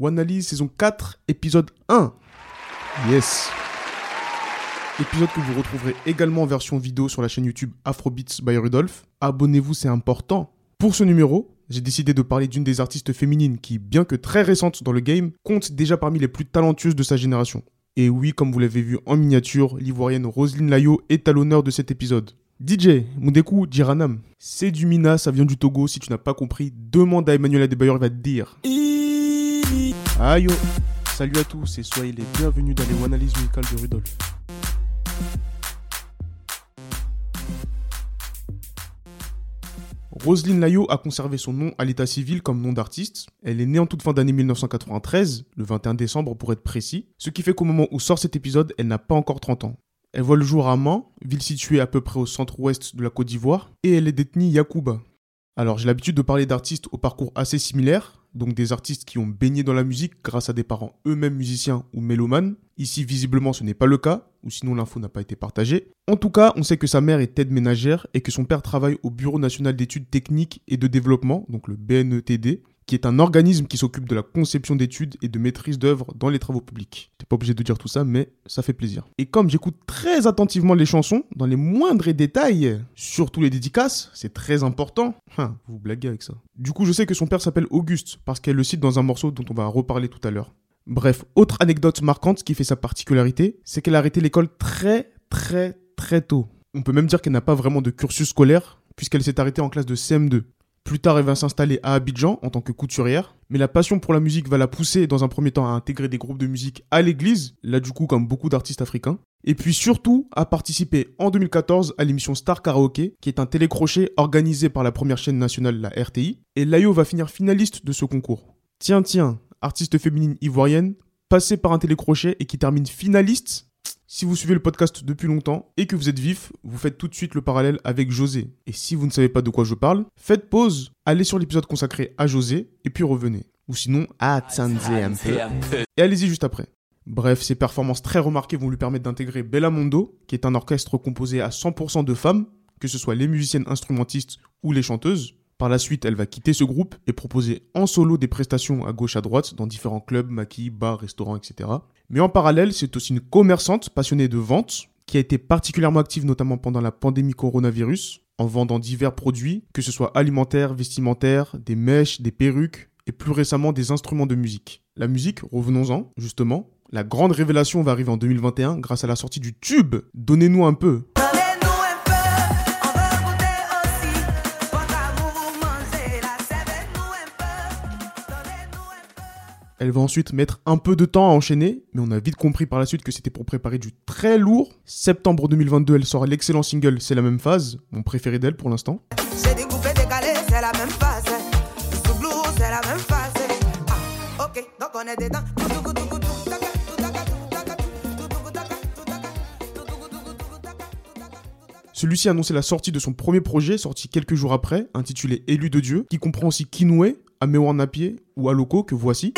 Wanalyse saison 4, épisode 1. Yes. Épisode que vous retrouverez également en version vidéo sur la chaîne YouTube Afrobeats by Rudolph. Abonnez-vous, c'est important. Pour ce numéro, j'ai décidé de parler d'une des artistes féminines qui, bien que très récente dans le game, compte déjà parmi les plus talentueuses de sa génération. Et oui, comme vous l'avez vu en miniature, l'ivoirienne Roselyne Layo est à l'honneur de cet épisode. DJ, Mundeku Jiranam, c'est du Mina, ça vient du Togo. Si tu n'as pas compris, demande à Emmanuel Adebayor, il va te dire. Aïe oh. Salut à tous et soyez les bienvenus dans les analyses musicales de Rudolf. Roselyne Layo a conservé son nom à l'état civil comme nom d'artiste. Elle est née en toute fin d'année 1993, le 21 décembre pour être précis, ce qui fait qu'au moment où sort cet épisode, elle n'a pas encore 30 ans. Elle voit le jour à Mans, ville située à peu près au centre-ouest de la Côte d'Ivoire, et elle est détenue Yakuba. Alors j'ai l'habitude de parler d'artistes au parcours assez similaire, donc des artistes qui ont baigné dans la musique grâce à des parents eux-mêmes musiciens ou mélomanes. Ici visiblement ce n'est pas le cas, ou sinon l'info n'a pas été partagée. En tout cas, on sait que sa mère est aide ménagère et que son père travaille au Bureau national d'études techniques et de développement, donc le BNETD, qui est un organisme qui s'occupe de la conception d'études et de maîtrise d'œuvres dans les travaux publics. T'es pas obligé de dire tout ça, mais ça fait plaisir. Et comme j'écoute très attentivement les chansons, dans les moindres détails, surtout les dédicaces, c'est très important. Hein, vous blaguez avec ça. Du coup, je sais que son père s'appelle Auguste, parce qu'elle le cite dans un morceau dont on va reparler tout à l'heure. Bref, autre anecdote marquante qui fait sa particularité, c'est qu'elle a arrêté l'école très très très tôt. On peut même dire qu'elle n'a pas vraiment de cursus scolaire, puisqu'elle s'est arrêtée en classe de CM2. Plus tard, elle va s'installer à Abidjan en tant que couturière, mais la passion pour la musique va la pousser dans un premier temps à intégrer des groupes de musique à l'église, là du coup comme beaucoup d'artistes africains, et puis surtout à participer en 2014 à l'émission Star Karaoke, qui est un télécrochet organisé par la première chaîne nationale, la RTI, et Layo va finir finaliste de ce concours. Tiens, tiens, artiste féminine ivoirienne, passée par un télécrochet et qui termine finaliste si vous suivez le podcast depuis longtemps et que vous êtes vif, vous faites tout de suite le parallèle avec José. Et si vous ne savez pas de quoi je parle, faites pause, allez sur l'épisode consacré à José et puis revenez. Ou sinon, un peu. Et allez-y juste après. Bref, ses performances très remarquées vont lui permettre d'intégrer Bellamondo, qui est un orchestre composé à 100% de femmes, que ce soit les musiciennes instrumentistes ou les chanteuses. Par la suite, elle va quitter ce groupe et proposer en solo des prestations à gauche à droite dans différents clubs, maquis, bars, restaurants, etc. Mais en parallèle, c'est aussi une commerçante passionnée de vente qui a été particulièrement active notamment pendant la pandémie coronavirus en vendant divers produits, que ce soit alimentaires, vestimentaires, des mèches, des perruques et plus récemment des instruments de musique. La musique, revenons-en, justement, la grande révélation va arriver en 2021 grâce à la sortie du tube Donnez-nous un peu. Elle va ensuite mettre un peu de temps à enchaîner, mais on a vite compris par la suite que c'était pour préparer du très lourd. Septembre 2022, elle sort l'excellent single C'est la même phase, mon préféré d'elle pour l'instant. Celui-ci a annoncé la sortie de son premier projet, sorti quelques jours après, intitulé Élu de Dieu, qui comprend aussi Kinoué, Amewan Napier ou Aloko que voici.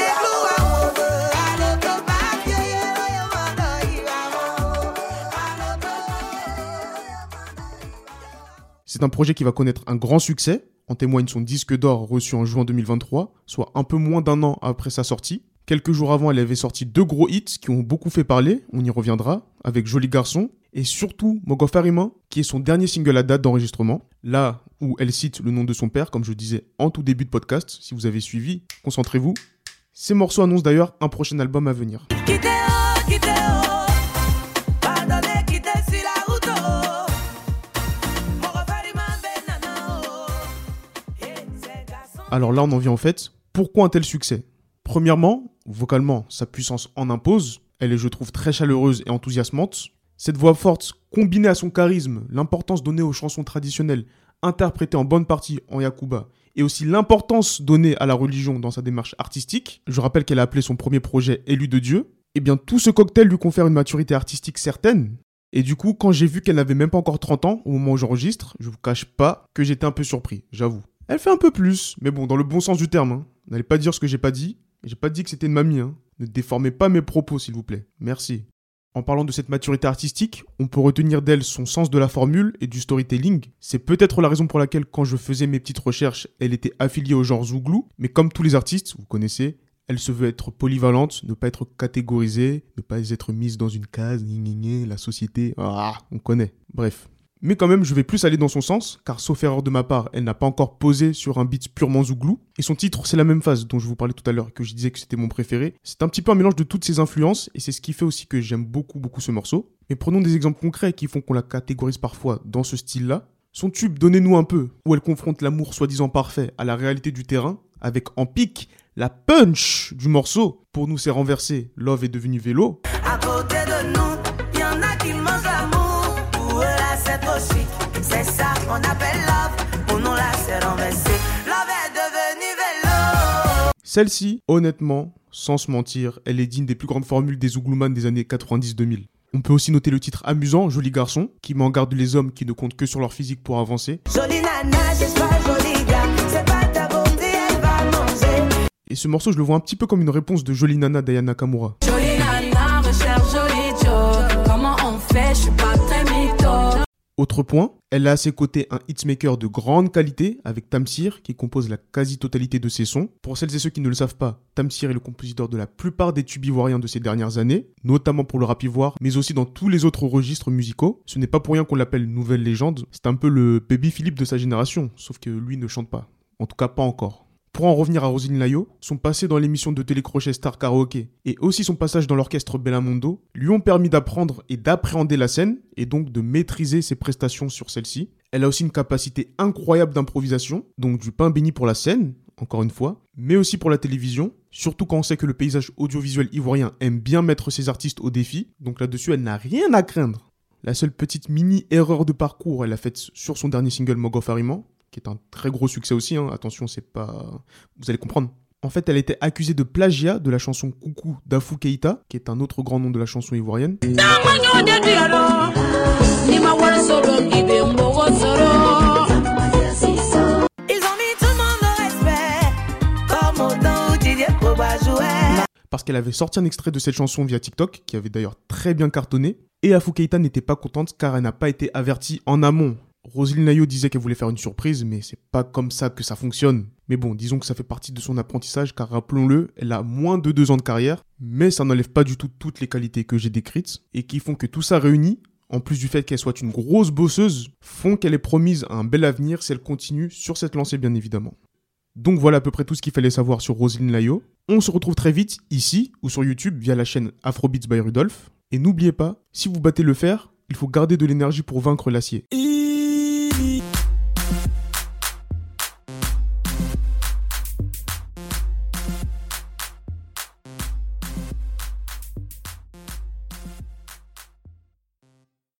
Un projet qui va connaître un grand succès, en témoigne son disque d'or reçu en juin 2023, soit un peu moins d'un an après sa sortie. Quelques jours avant, elle avait sorti deux gros hits qui ont beaucoup fait parler, on y reviendra, avec Joli Garçon, et surtout Mogofarima, qui est son dernier single à date d'enregistrement, là où elle cite le nom de son père, comme je disais en tout début de podcast, si vous avez suivi, concentrez-vous. Ces morceaux annoncent d'ailleurs un prochain album à venir. Alors là, on en vient en fait. Pourquoi un tel succès? Premièrement, vocalement, sa puissance en impose. Elle est, je trouve, très chaleureuse et enthousiasmante. Cette voix forte, combinée à son charisme, l'importance donnée aux chansons traditionnelles, interprétées en bonne partie en Yakuba, et aussi l'importance donnée à la religion dans sa démarche artistique. Je rappelle qu'elle a appelé son premier projet Élu de Dieu. Eh bien, tout ce cocktail lui confère une maturité artistique certaine. Et du coup, quand j'ai vu qu'elle n'avait même pas encore 30 ans au moment où j'enregistre, je vous cache pas que j'étais un peu surpris, j'avoue. Elle fait un peu plus, mais bon, dans le bon sens du terme. Hein. N'allez pas dire ce que j'ai pas dit. J'ai pas dit que c'était une mamie. Hein. Ne déformez pas mes propos, s'il vous plaît. Merci. En parlant de cette maturité artistique, on peut retenir d'elle son sens de la formule et du storytelling. C'est peut-être la raison pour laquelle, quand je faisais mes petites recherches, elle était affiliée au genre Zouglou, mais comme tous les artistes, vous connaissez, Elle se veut être polyvalente, ne pas être catégorisée, ne pas être mise dans une case, la société, ah, on connaît. Bref. Mais quand même, je vais plus aller dans son sens, car sauf erreur de ma part, elle n'a pas encore posé sur un beat purement zouglou. Et son titre, c'est la même phase dont je vous parlais tout à l'heure, que je disais que c'était mon préféré. C'est un petit peu un mélange de toutes ses influences, et c'est ce qui fait aussi que j'aime beaucoup, beaucoup ce morceau. Mais prenons des exemples concrets qui font qu'on la catégorise parfois dans ce style-là. Son tube Donnez-nous un peu, où elle confronte l'amour soi-disant parfait à la réalité du terrain, avec en pic la punch du morceau. Pour nous, c'est renversé. Love est devenu vélo. À côté de nous, qu'on appelle love. Là, c'est renversé. Love est devenu vélo. Celle-ci, honnêtement, sans se mentir, elle est digne des plus grandes formules des Zouglouman des années 90-2000. On peut aussi noter le titre amusant, Joli garçon, qui met en garde les hommes qui ne comptent que sur leur physique pour avancer. Jolie nana, pas joli gars, c'est pas ta beauté, elle va manger. Et ce morceau, je le vois un petit peu comme une réponse de Jolie nana d'Ayana Nakamura. Jolie nana, recherche joli Joe, comment on fait, je suis pas très mytho. Autre point, elle a à ses côtés un hitmaker de grande qualité avec Tamsir qui compose la quasi-totalité de ses sons. Pour celles et ceux qui ne le savent pas, Tamsir est le compositeur de la plupart des tubes ivoiriens de ces dernières années, notamment pour le rap ivoire, mais aussi dans tous les autres registres musicaux. Ce n'est pas pour rien qu'on l'appelle nouvelle légende, c'est un peu le baby Philippe de sa génération, sauf que lui ne chante pas. En tout cas pas encore. Pour en revenir à Rosine Layo, son passé dans l'émission de télécrochet Star Karaoke et aussi son passage dans l'orchestre Bellamondo lui ont permis d'apprendre et d'appréhender la scène et donc de maîtriser ses prestations sur celle-ci. Elle a aussi une capacité incroyable d'improvisation, donc du pain béni pour la scène, encore une fois, mais aussi pour la télévision, surtout quand on sait que le paysage audiovisuel ivoirien aime bien mettre ses artistes au défi, donc là-dessus elle n'a rien à craindre. La seule petite mini erreur de parcours, elle l'a faite sur son dernier single Mogof qui est un très gros succès aussi. Hein. Attention, c'est pas. Vous allez comprendre. En fait, elle était accusée de plagiat de la chanson Coucou d'Afou Keita, qui est un autre grand nom de la chanson ivoirienne. Parce qu'elle avait sorti un extrait de cette chanson via TikTok, qui avait d'ailleurs très bien cartonné, et Afou Keita n'était pas contente car elle n'a pas été avertie en amont. Roselyne Nayo disait qu'elle voulait faire une surprise, mais c'est pas comme ça que ça fonctionne. Mais bon, disons que ça fait partie de son apprentissage, car rappelons-le, elle a moins de deux ans de carrière, mais ça n'enlève pas du tout toutes les qualités que j'ai décrites, et qui font que tout ça réuni, en plus du fait qu'elle soit une grosse bosseuse, font qu'elle est promise à un bel avenir si elle continue sur cette lancée bien évidemment. Donc voilà à peu près tout ce qu'il fallait savoir sur Roselyne Layo. On se retrouve très vite ici ou sur YouTube via la chaîne Afrobeats by Rudolph. Et n'oubliez pas, si vous battez le fer, il faut garder de l'énergie pour vaincre l'acier.